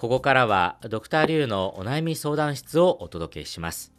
ここからはドクターリュウのお悩み相談室をお届けします。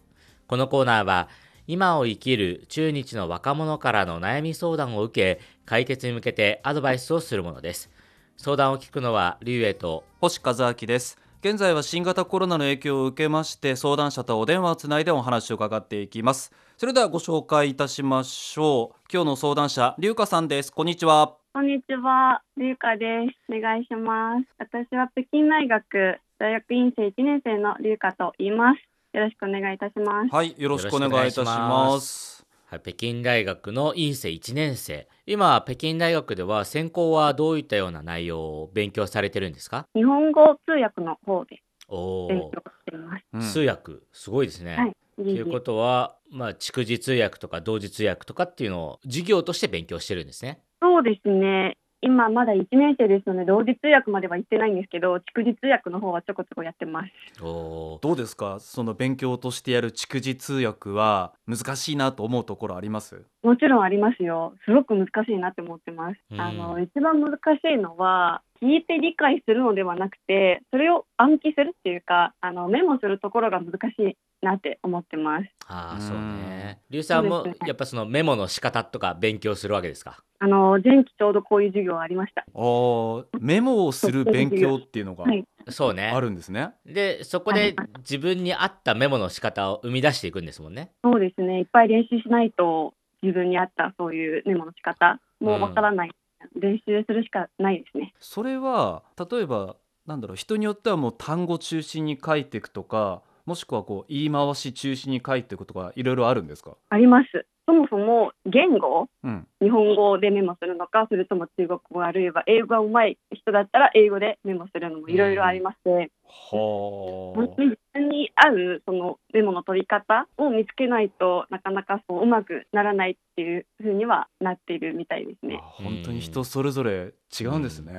このコーナーは今を生きる中日の若者からの悩み相談を受け解決に向けてアドバイスをするものです。相談を聞くのはリュウエと星和明です。現在は新型コロナの影響を受けまして相談者とお電話をつないでお話を伺っていきます。それではご紹介いたしましょう。今日の相談者龍香さんです。こんにちは。こんにちは、龍香です。お願いします。私は北京大学大学院生1年生の龍香と言います。よろしくお願いいたします。はいよろしくお願いいたしまますはい、北京大学の院生1年生今北京大学では専攻はどういったような内容を勉強されてるんですか？日本語通訳の方でお勉強おしています。うん通訳すごいですね、はい。ということは、まあ、蓄字通訳とか同時通訳とかっていうのを授業として勉強してるんですね。そうですね。今まだ1年生ですので同時通訳までは行ってないんですけど、蓄字通訳の方はちょこちょこやってます。おーどうですか？その勉強としてやる蓄字通訳は難しいなと思うところあります？もちろんありますよ。すごく難しいなって思ってます。うんあの一番難しいのは聞いて理解するのではなくて、それを暗記するっていうか、あのメモするところが難しいなって思ってます。ああうんそうね。リュウさんもねやっぱそのメモの仕方とか勉強するわけですか？あの前期ちょうどこういう授業ありました。あーメモをする勉強っていうのがはいそうねあ。るんですね、でそこで自分に合ったメモの仕方を生み出していくんですもんね。そうですね。いっぱい練習しないと自分に合ったそういうメモの仕方もわからない。練習するしかないですね。それは例えばなんだろう人によってはもう単語中心に書いていくとかもしくはこう言い回し中心に書いていくとかいろいろあるんですか、あります。そもそも言語うん、日本語でメモするのか、それとも中国語あるいは英語が上手い人だったら英語でメモするのもいろいろありまして、本は当に自分に合うそのメモの取り方を見つけないとなかなかそううまくならないっていうふうにはなっているみたいですあね。本当に人それぞれ違うんですね、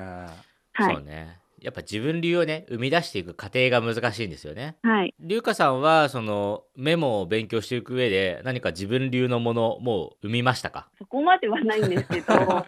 はい。そうね。やっぱ自分流をね生み出していく過程が難しいんですよね。はい。リュウカさんはそのメモを勉強していく上で何か自分流のものをもう生みましたか？そこまではないんですけど、は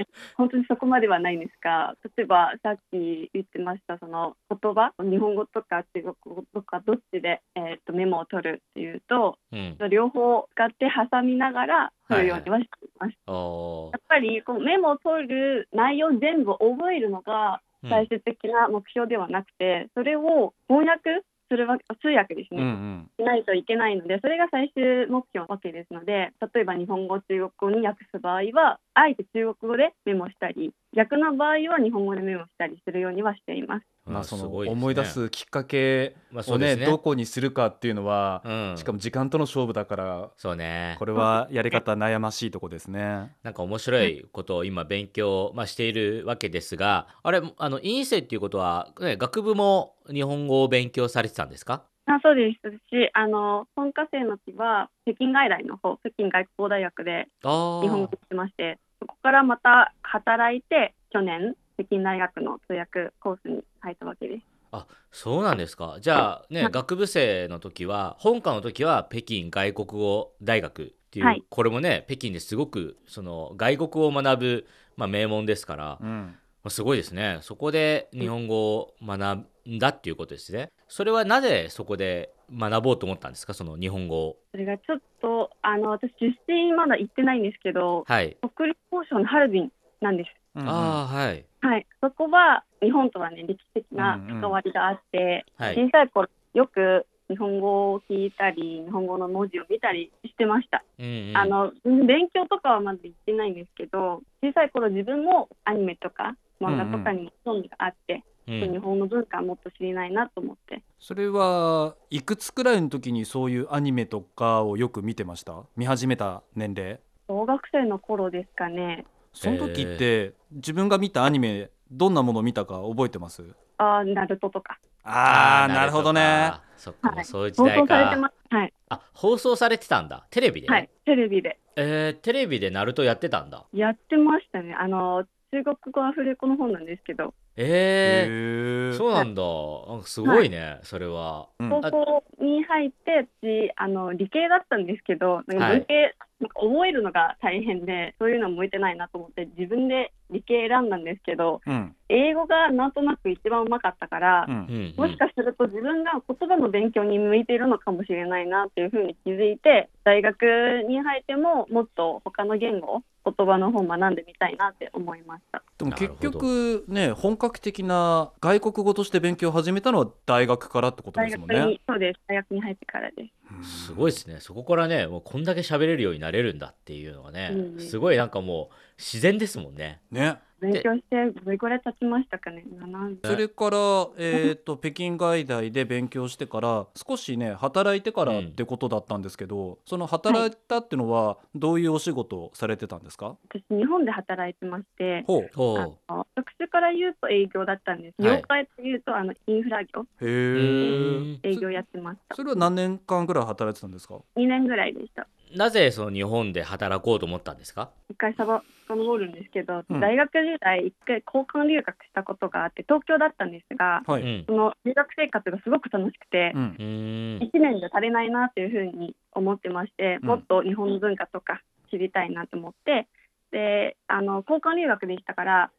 い、本当にそこまではないんですが、例えばさっき言ってましたその言葉、日本語とか中国語とかどっちで、えー、とメモを取るっていうと、うん。両方使って挟みながら取るようにはしています。おーやっぱりこうメモを取る内容全部覚えるのがうん最終的な目標ではなくて、それを翻訳するわけ通訳ですうんね、うん。しないといけないのでそれが最終目標なわけですので例えば日本語中国語に訳す場合はあえて中国語でメモしたり逆の場合は日本語でメモしたりするようにはしています。まあその思い出すきっかけまあそをね。どこにするかっていうのは、うん。しかも時間との勝負だからそうねこ。れはやり方悩ましいとこですね。なんか面白いことを今勉強、まあ、しているわけですが、あれあの院生っていうことは、ね、学部も日本語を勉強されてたんですか？あそうですしあの本科生の時は北京外来の方北京外国語大学でああ日本語をしてましてそこからまた働いて去年北京大学の通訳コースに入ったわけです。あそうなんですか。じゃあねはい。学部生の時は本科の時は北京外国語大学っていう、はい。これもね北京ですごくその外国語を学ぶ、まあ、名門ですから、まうん。あ、すごいですね。そこで日本語を学んだっていうことですね。それはなぜそこで学ぼうと思ったんですか？その日本語を。それがちょっとあの私出身まだ行ってないんですけどはい、北陸交渉のハルビンなんです。うんああはい。はい、そこは日本とはね歴史的な関わりがあって、はい。小さい頃よく日本語を聞いたり日本語の文字を見たりしてました、うんうん。あの勉強とかはまだ行ってないんですけど小さい頃自分もアニメとか漫画とかにも興味があって、うん日本の文化をもっと知りないなと思って。それはいくつくらいの時にそういうアニメとかをよく見てました？見始めた年齢？小学生の頃ですかね。その時って自分が見たアニメどんなものを見たか覚えてます？あーナルトとか。あーなるほどね。か。そっか、はい。そういう時放代か。送されてます。はい、あ放送されてたんだ。テレビで、はい、テレビで。えーテレビでナルトやってたんだ。やってましたね。あの中国語アフレコの方なんですけどえー、へー。そうなんだ。なんかすごいね、それは。うん。高校に入って私あの理系だったんですけどなんかはい。文系、なんか覚えるのが大変でそういうのは向いてないなと思って自分で理系選んだんですけどうん。英語がなんとなく一番うまかったからう、んうん。もしかすると自分が言葉の勉強に向いているのかもしれないなっていうふうに気づいて大学に入ってももっと他の言語言葉の方を学んでみたいなって思いました。でも結局ね本格的な外国語として勉強を始めたのは大学からってことですもんねに、。そうです。大学に入ってからです。すごいですねそこからねもうこんだけ喋れるようになれるんだっていうのがね、うんすごいなんかもう自然ですもんねね。勉強してどれくらい経ちましたかね？7それから、えー、と 北京外大で勉強してから少しね働いてからってことだったんですけど、その働いたってのはどういうお仕事をされてたんですか、私日本で働いてまして。ほうほあの職種から言うと営業だったんです。はい業界というとあのインフラ業、へうえ営業やってました。それは何年間ぐらい働いてたんですか？2年ぐらいでした。なぜその日本で働こうと思ったんですか？一回さば遡るんですけど、うん。大学時代一回交換留学したことがあって東京だったんですが、はい、うん。その留学生活がすごく楽しくてう、ん。うーん。1年じゃ足りないなっていうふうに思ってまして、うん。もっと日本の文化とか知りたいなと思ってであの交換留学でしたから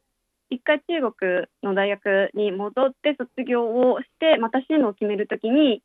一回中国の大学に戻って卒業をしてまた進路を決めるときに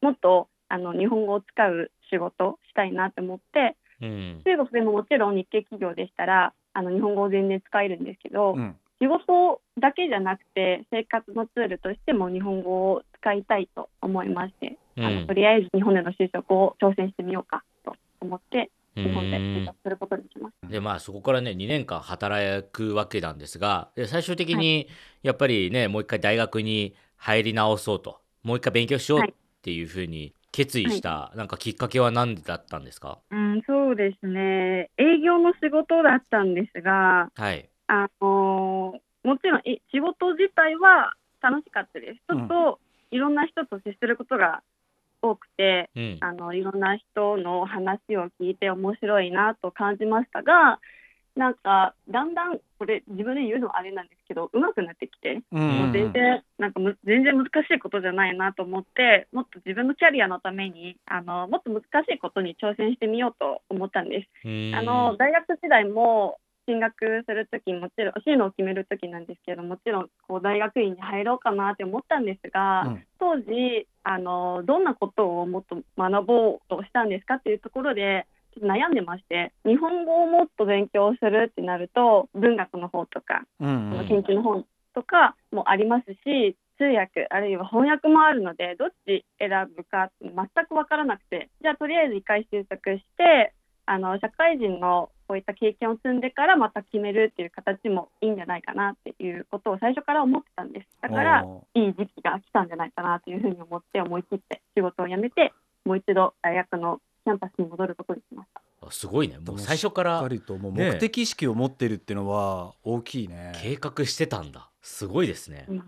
もっとあの日本語を使う仕事したいなと思ってうん。中国でももちろん日系企業でしたらあの日本語を全然使えるんですけど、うん。仕事だけじゃなくて生活のツールとしても日本語を使いたいと思いまして、あうん。のとりあえず日本での就職を挑戦してみようかと思ってう日本で就職することにしました。でまあそこからね2年間働くわけなんですがで最終的にやっぱりねもう一回大学に入り直そうともう一回勉強しようっていうふうに決意した、なんかきっかけは何だったんですか？うん、そうですね。営業の仕事だったんですが、はい。あのーもちろんえ仕事自体は楽しかったです。ちょっといろんな人と接することが多くて、うん。あのいろんな人の話を聞いて面白いなと感じましたがなんかだんだんこれ自分で言うのはあれなんですけど上手くなってきて、うもう全然なんかむ全然難しいことじゃないなと思ってもっと自分のキャリアのためにあのもっと難しいことに挑戦してみようと思ったんです。あの大学時代も進学するときもちろん進路を決めるときなんですけどもちろんこう大学院に入ろうかなって思ったんですが、うん。当時あのどんなことをもっと学ぼうとしたんですかっていうところで悩んでまして日本語をもっと勉強するってなると文学の方とか、うんその研究の本とかもありますし通訳あるいは翻訳もあるのでどっち選ぶか全く分からなくてじゃあとりあえず一回就職してあの社会人のこういった経験を積んでからまた決めるっていう形もいいんじゃないかなっていうことを最初から思ってたんです。だからおいい時期が来たんじゃないかなというふうに思って思い切って仕事を辞めてもう一度大学のキャンパスに戻ることにしました。あすごいね。もうー最初からしっかりともうね。目的意識を持ってるっていうのは大きいね。計画してたんだ。すごいですね、うん。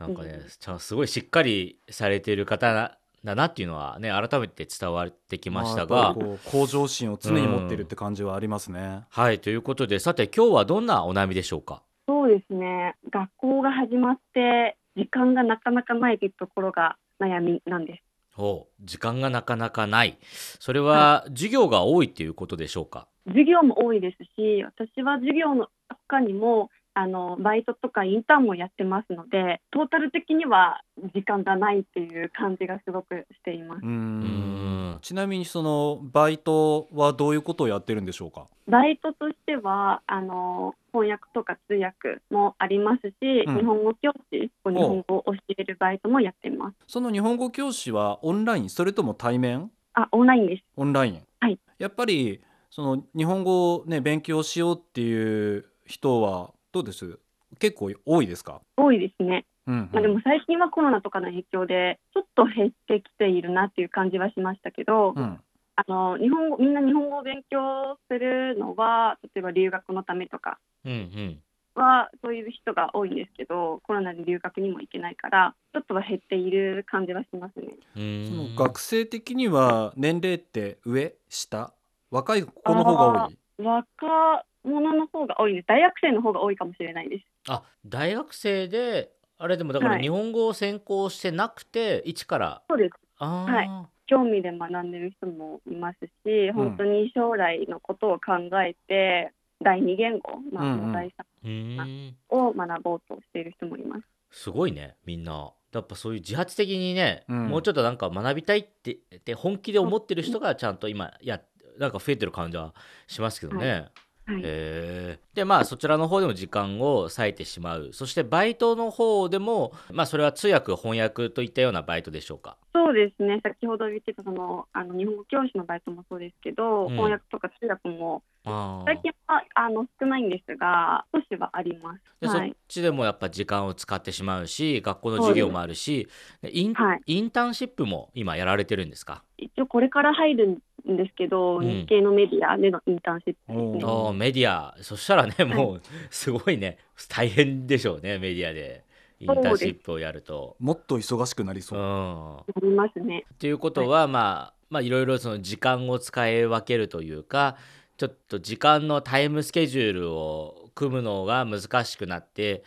なんかねうん。ちゃんすごいしっかりされている方なだなっていうのはね改めて伝わってきましたが。っぱりこう向上心を常に持ってるって感じはありますね。はいということでさて今日はどんなお悩みでしょうか？そうですね。学校が始まって時間がなかなかないというところが悩みなんです。お時間がなかなかない。それは授業が多いっていうことでしょうか？授業も多いですし私は授業の他にもあのバイトとかインターンもやってますのでトータル的には時間がないっていう感じがすごくしています。う。んちなみにそのバイトはどういうことをやってるんでしょうか？バイトとしてはあの翻訳とか通訳もありますし、うん日本語教師日本語を教えるバイトもやっています。その日本語教師はオンライン？それとも対面？あオンラインです。オンライン、はいやっぱりその日本語をね勉強しようっていう人はどうです？結構多いですか、多いですね。うんうん。まあ、でも最近はコロナとかの影響でちょっと減ってきているなっていう感じはしましたけど、うん。あの日本語みんな日本語を勉強するのは例えば留学のためとかうんうん。はそういう人が多いんですけどコロナで留学にも行けないからちょっとは減っている感じはしますね。その学生的には年齢って上下？若い子の方が多い？若者の方が多いです。大学生の方が多いかもしれないです。あ大学生であれでもだからはい。日本語を専攻してなくて一から？そうです。あー、はい。興味で学んでる人もいますし本当に将来のことを考えて第二言語、まあ、うんうん。第三うーんを学ぼうとしている人もいます。すごいねみんな。やっぱそういう自発的にね、うん。もうちょっとなんか学びたいってって本気で思ってる人がちゃんと今やなんか増えてる感じはしますけどね。はい、へー。でまあそちらの方でも時間を割いてしまう。そしてバイトの方でもまあそれは通訳翻訳といったようなバイトでしょうか？そうですね。先ほど言ってたそのあの日本語教師のバイトもそうですけど、うん。翻訳とか通訳も最近はあの少ないんですが少しはあります。でそっはい、ちでもやっぱ時間を使ってしまうし学校の授業もあるしでイン,、はい。インターンシップも今やられてるんですか、一応これから入るんですけど、うん。日系のメディアでのインターンシップですね。うんあーメディア。そしたらねもうすごいね。大変でしょうねメディアで。インターンシップをやると。もっと忙しくなりうそう、ん。ありますね。ということは、まあまあいろいろその時間を使い分けるというかちょっと時間のタイムスケジュールを組むのが難しくなって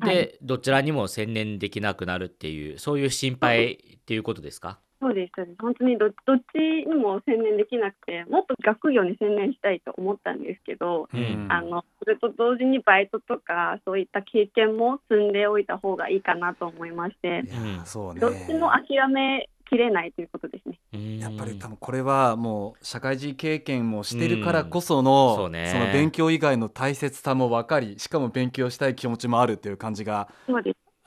で、はい。どちらにも専念できなくなるっていうそういう心配っていうことですか？そうです、そうです。本当にどどっちにも専念できなくて、もっと学業に専念したいと思ったんですけど、うんあのそれと同時にバイトとかそういった経験も積んでおいた方がいいかなと思いまして、うねどっちも諦めきれないということですね。うんやっぱり多分これはもう社会人経験もしてるからこその、うんそうねの勉強以外の大切さも分かりしかも勉強したい気持ちもあるっていう感じが。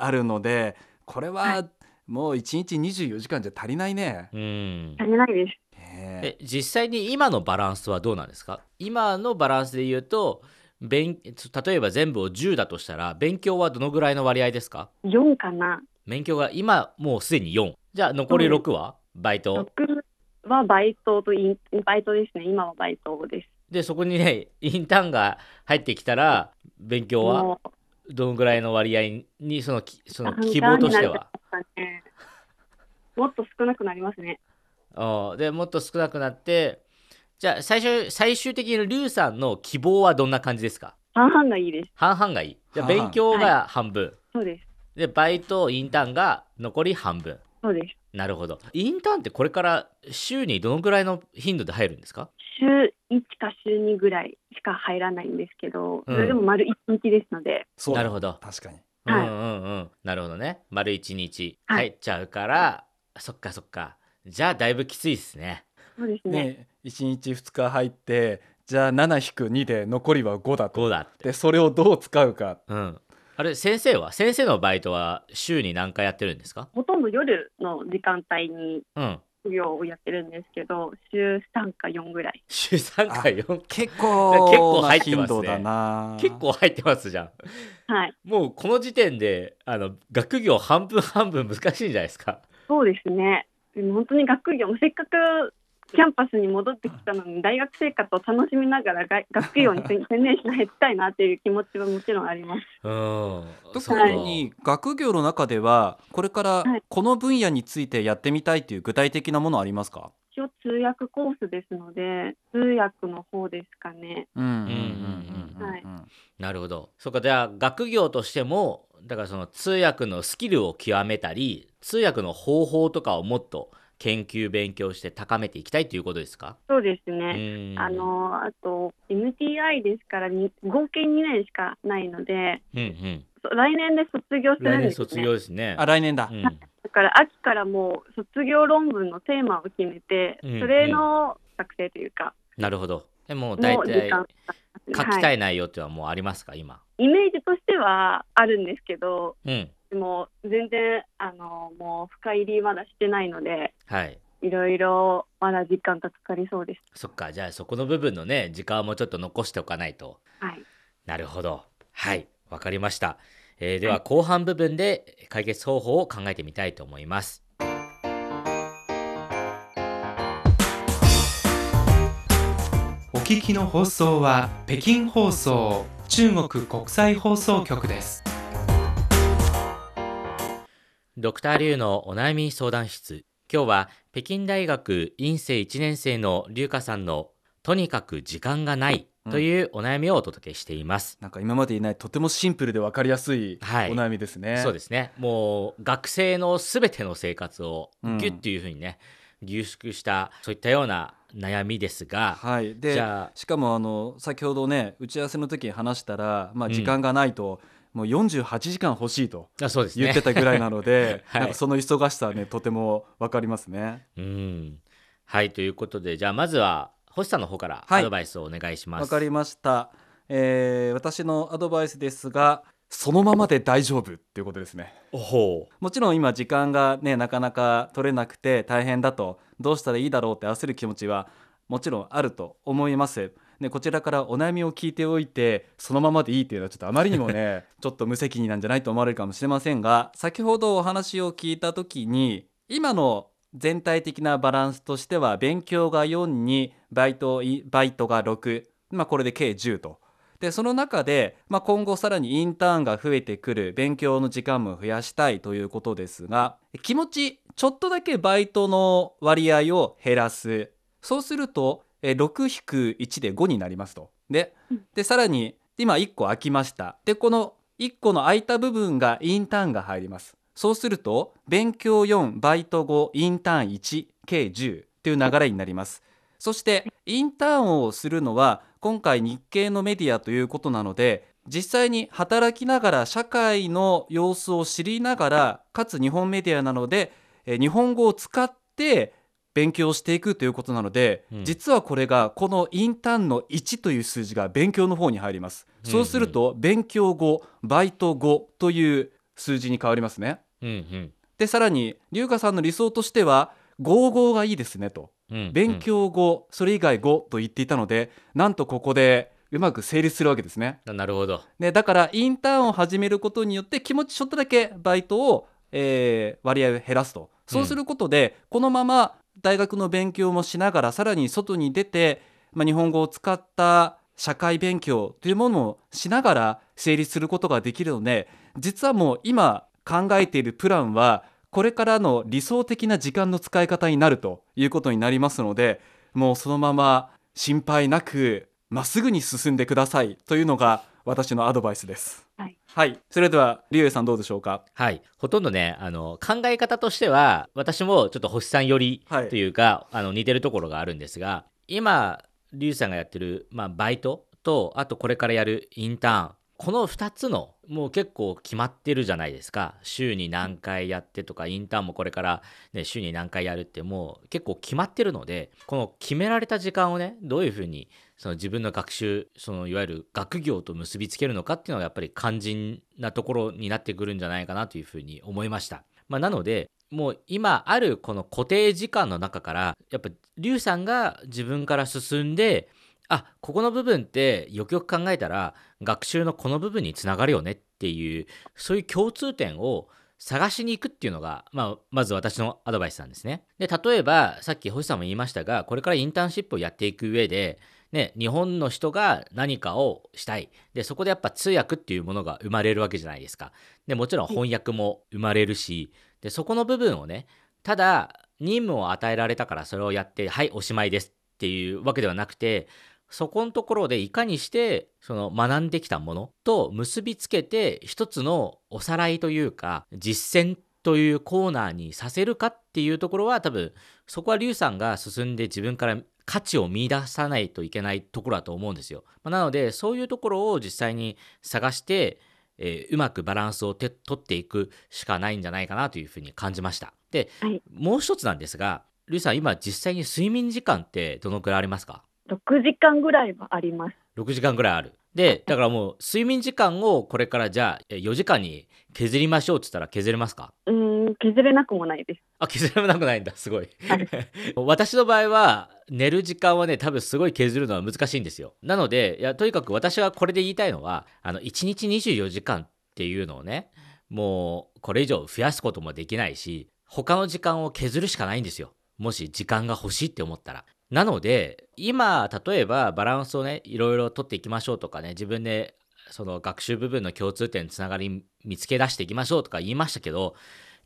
あるのでこれははもう1日24時間じゃ足りないね。うん足りないです。ねえ実際に今のバランスはどうなんですか？今のバランスで言うと勉例えば全部を10だとしたら勉強はどのぐらいの割合ですか？4かな。勉強が今もうすでに4じゃあ残り6は？バイト？6はバイトとインバイトですね。今はバイトです。でそこにねインターンが入ってきたら勉強はもどのぐらいの割合にそのきそのう希望としては？かね。もっと少なくなりますね。あでもっと少なくなってじゃあ最初最終的にリュウさんの希望はどんな感じですか？半々がいいです。半々がいい。じゃあ半々。勉強が半分、そうです。でバイトインターンが残り半分。そうです。なるほど。インターンってこれから週にどのぐらいの頻度で入るんですか？週1か週2ぐらいしか入らないんですけど、うん。それでも丸1日ですので、そうだ。なるほど。確かに。はいうんうんうん。なるほどね。丸一日。はい。入っちゃうから、そっかそっか。じゃあだいぶきついですね。そうですね。ね1日2日入ってじゃあ7-2で残りは5だと。5だって。でそれをどう使うか。うん。あれ先生は？先生のバイトは週に何回やってるんですか？ほとんど夜の時間帯にうん授業をやってるんですけど、週3か4ぐらい。週3回4結構結構入なってますね結構入ってますじゃんはい。もうこの時点であの学業半分半分難しいんじゃないですか？そうですね。でも本当に学業もせっかくキャンパスに戻ってきたのに大学生活を楽しみながらが学業に専念しないたいなっていう気持ちはもちろんあります。うん。特に学業の中ではこれからはい。この分野についてやってみたいという具体的なものありますか、一応通訳コースですので、通訳の方ですかね。うんうんうん。はい。なるほど。そうか。じゃあ学業としてもだからその通訳のスキルを極めたり通訳の方法とかをもっと研究勉強して高めていきたいということですか？そうですうね。ん。あのあと MTI ですからに合計2年しかないのでうんうん。そ来年で卒業するんですね。卒業ですね。あ来年だ、うん。だから秋からもう卒業論文のテーマを決めて、うんそれの作成というか、なるほど。でも大体間書きはい、たい内容っていうのはもうありますか？今。イメージとしてはあるんですけどうん。でも全然あのもう深入りまだしてないのではい。いろいろまだ時間がかかりそうです。そっかじゃあそこの部分のね時間はもうちょっと残しておかないと。はい、なるほど。はいわかりました、えーでは後半部分で解決方法を考えてみたいと思います。お聞きの放送は北京放送中国国際放送局です。ドクターリュウのお悩み相談室。今日は北京大学院生1年生のリュウカさんのとにかく時間がないというお悩みをお届けしています、なんか今までにないとてもシンプルで分かりやすいおはい。悩みですね、そうですね。もう学生のすべての生活をうん。ギュッというふうにね、凝縮したそういったような悩みですが、はい、でじゃあしかもあの先ほどね打ち合わせの時に話したら、まあ、時間がないと、もう48時間欲しいと言ってたぐらいなので、はい。なんかその忙しさはねとても分かりますね。うん。はいということでじゃあまずは星さんの方からはい。アドバイスをお願いします。わかりました、えー私のアドバイスですがそのままで大丈夫っていうことですね。もちろん今時間がねなかなか取れなくて大変だとどうしたらいいだろうって焦る気持ちはもちろんあると思いますでこちらからお悩みを聞いておいてそのままでいいっていうのはちょっとあまりにもね ちょっと無責任なんじゃないと思われるかもしれませんが先ほどお話を聞いた時に今の全体的なバランスとしては勉強が4にバイトいバイトが6、まあ、これで計10と。でその中で、まあ、今後さらにインターンが増えてくる勉強の時間も増やしたいということですが気持ちちょっとだけバイトの割合を減らすそうするとえー6-1で5になりますと。ででさらに今1個空きました。でこの1個の空いた部分がインターンが入ります。そうすると勉強4バイト5インターン1計10という流れになります。そしてインターンをするのは今回日系のメディアということなので実際に働きながら社会の様子を知りながらかつ日本メディアなのでえー日本語を使って勉強していくということなので、うん実はこれがこのインターンの1という数字が勉強の方に入ります。そうすると勉強後バイト後という数字に変わりますね。う。うんでさらに龍華さんの理想としては55がいいですねとうんうん。勉強後それ以外5と言っていたのでなんとここでうまく成立するわけですね。うんなるほど。でだからインターンを始めることによって気持ちちょっとだけバイトを、えー割合を減らすとそうすることで、このまま大学の勉強もしながらさらに外に出て、まあ、日本語を使った社会勉強というものをしながら成立することができるので実はもう今考えているプランはこれからの理想的な時間の使い方になるということになりますのでもうそのまま心配なくまっすぐに進んでくださいというのが私のアドバイスです。はい、はい、それではリュウエイさんどうでしょうか？はい、ほとんどねあの考え方としては私もちょっと星さん寄りはい。というか、あの似てるところがあるんですが今リュウさんがやってる、まあ、バイトとあとこれからやるインターンこの2つのもう結構決まってるじゃないですか。週に何回やってとかインターンもこれから、ね、週に何回やるってもう結構決まってるのでこの決められた時間をねどういうふうにその自分の学習そのいわゆる学業と結びつけるのかっていうのがやっぱり肝心なところになってくるんじゃないかなというふうに思いました。まあ、なのでもう今あるこの固定時間の中からやっぱリュウさんが自分から進んであここの部分ってよくよく考えたら学習のこの部分につながるよねっていうそういう共通点を探しに行くっていうのが、まあ、まず私のアドバイスなんですね。で例えばさっき星さんも言いましたがこれからインターンシップをやっていく上で、ね、日本の人が何かをしたいでそこでやっぱ通訳っていうものが生まれるわけじゃないですか。でもちろん翻訳も生まれるしでそこの部分をねただ任務を与えられたからそれをやってはいおしまいですっていうわけではなくてそこのところでいかにしてその学んできたものと結びつけて一つのおさらいというか実践というコーナーにさせるかっていうところは多分そこはリュウさんが進んで自分から価値を見出さないといけないところだと思うんですよ。まあなのでそういうところを実際に探して、えーうまくバランスをて取っていくしかないんじゃないかなというふうに感じました。で、はいもう一つなんですがリュウさん今実際に睡眠時間ってどのくらいありますか？6時間ぐらいはあります。6時間ぐらいある。で、だからもう睡眠時間をこれからじゃあえ4時間に削りましょうって言ったら削れますか？うーん、削れなくもないです。あ、削れなくないんだ、すごいはい。私の場合は寝る時間はね、多分すごい削るのは難しいんですよ。なので、いや、とにかく私がこれで言いたいのは、あの、1日24時間っていうのをね、もうこれ以上増やすこともできないし、他の時間を削るしかないんですよ。もし時間が欲しいって思ったら。なので、今、例えばバランスをね、いろいろ取っていきましょうとかね、自分でその学習部分の共通点つながり見つけ出していきましょうとか言いましたけど、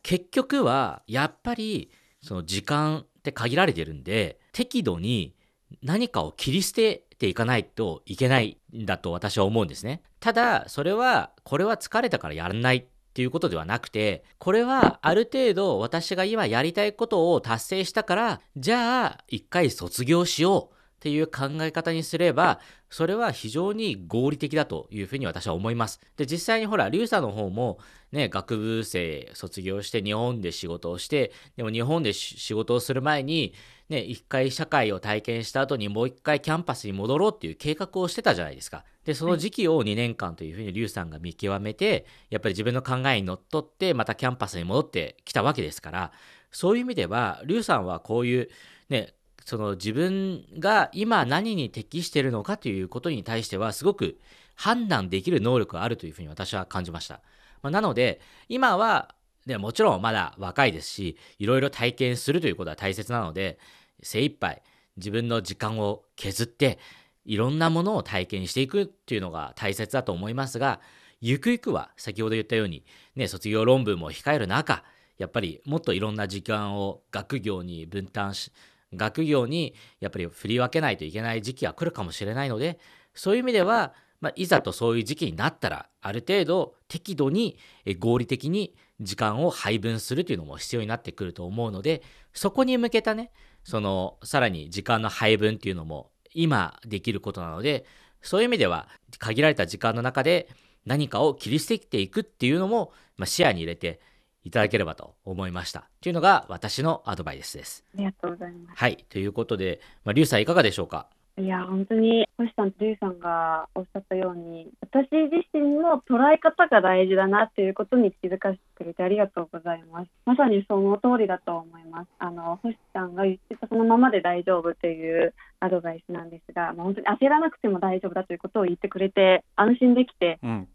結局はやっぱりその時間って限られてるんで、適度に何かを切り捨てていかないといけないんだと私は思うんですね。ただ、それは、これは疲れたからやらないっていうことではなくてこれはある程度私が今やりたいことを達成したからじゃあ一回卒業しようっていう考え方にすれば、それは非常に合理的だというふうに私は思います。で、実際にほら、リュウさんの方も、ね、学部生卒業して日本で仕事をして、でも日本で仕事をする前に、ね、一回社会を体験した後にもう一回キャンパスに戻ろうっていう計画をしてたじゃないですか。で、その時期を2年間というふうにリュウさんが見極めて、やっぱり自分の考えにのっとって、またキャンパスに戻ってきたわけですから、そういう意味では、リュウさんはこういう、ね、その自分が今何に適しているのかということに対してはすごく判断できる能力があるというふうに私は感じました。まあ、なので今は、ね、もちろんまだ若いですしいろいろ体験するということは大切なので精一杯自分の時間を削っていろんなものを体験していくっていうのが大切だと思いますがゆくゆくは先ほど言ったように、ね、卒業論文も控える中やっぱりもっといろんな時間を学業に分担し学業にやっぱり振り分けないといけない時期が来るかもしれないのでそういう意味では、まあ、いざとそういう時期になったらある程度適度に合理的に時間を配分するというのも必要になってくると思うのでそこに向けたねそのさらに時間の配分っていうのも今できることなのでそういう意味では限られた時間の中で何かを切り捨てていくっていうのも、まあ、視野に入れていただければと思いました。というのが私のアドバイスです。ありがとうございます。はい。ということで、まあ、リュウさんいかがでしょうか？いや本当に星さんとリュウさんがおっしゃったように私自身の捉え方が大事だなっていうことに気づかせてくれてありがとうございますまさにその通りだと思いますあの星さんが言ってたそのままで大丈夫っていうアドバイスなんですが、まあ、本当に焦らなくても大丈夫だということを言ってくれて安心できて、うん、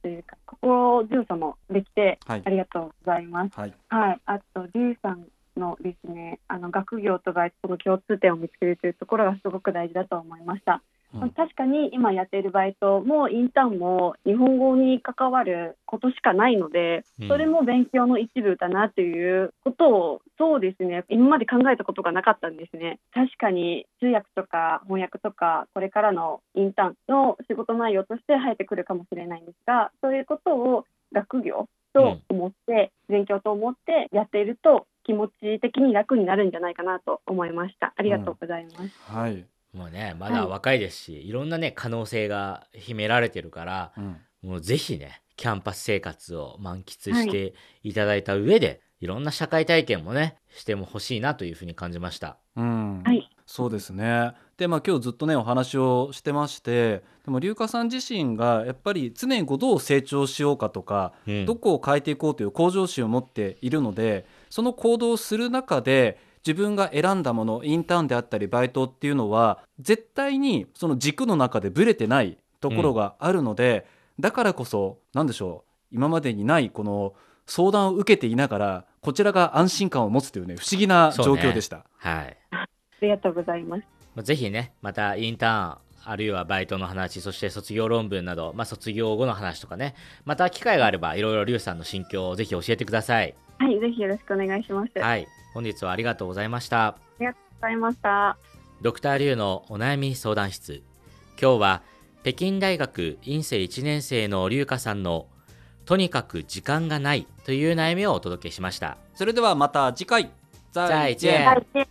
というか心強さもできて、ありがとうございます、はい、はい、あとリュウさんのですねあの学業と外との共通点を見つけるというところがすごく大事だと思いました。うん、確かに今やっているバイトもインターンも日本語に関わることしかないので、それも勉強の一部だなということをそうですね。今まで考えたことがなかったんですね。確かに通訳とか翻訳とかこれからのインターンの仕事内容として生えてくるかもしれないんですがそういうことを学業と思って、勉強と思ってやっていると気持ち的に楽になるんじゃないかなと思いました。ありがとうございます、うん、はいもうねまだ若いですし、はい、いろんなね可能性が秘められてるから、うん、もうぜひねキャンパス生活を満喫していただいた上で、はい、いろんな社会体験もねしても欲しいなというふうに感じました。うん、はい。そうですね。でまあ今日ずっとねお話をしてましてでも龍華さん自身がやっぱり常にこうどう成長しようかとか、うん、どこを変えていこうという向上心を持っているのでその行動をする中で自分が選んだものインターンであったりバイトっていうのは絶対にその軸の中でブレてないところがあるので、うん、だからこそ何でしょう今までにないこの相談を受けていながらこちらが安心感を持つというね不思議な状況でした。ね、はいありがとうございます。ぜひね、またインターン、あるいはバイトの話、そして卒業論文など、まあ、卒業後の話とかね、また機会があれば、いろいろリュウさんの心境をぜひ教えてください。はい、ぜひよろしくお願いします。はい、本日はありがとうございました。ありがとうございました。ドクターリュウのお悩み相談室。今日は北京大学院生1年生のリュウカさんのとにかく時間がないという悩みをお届けしました。それではまた次回。再见。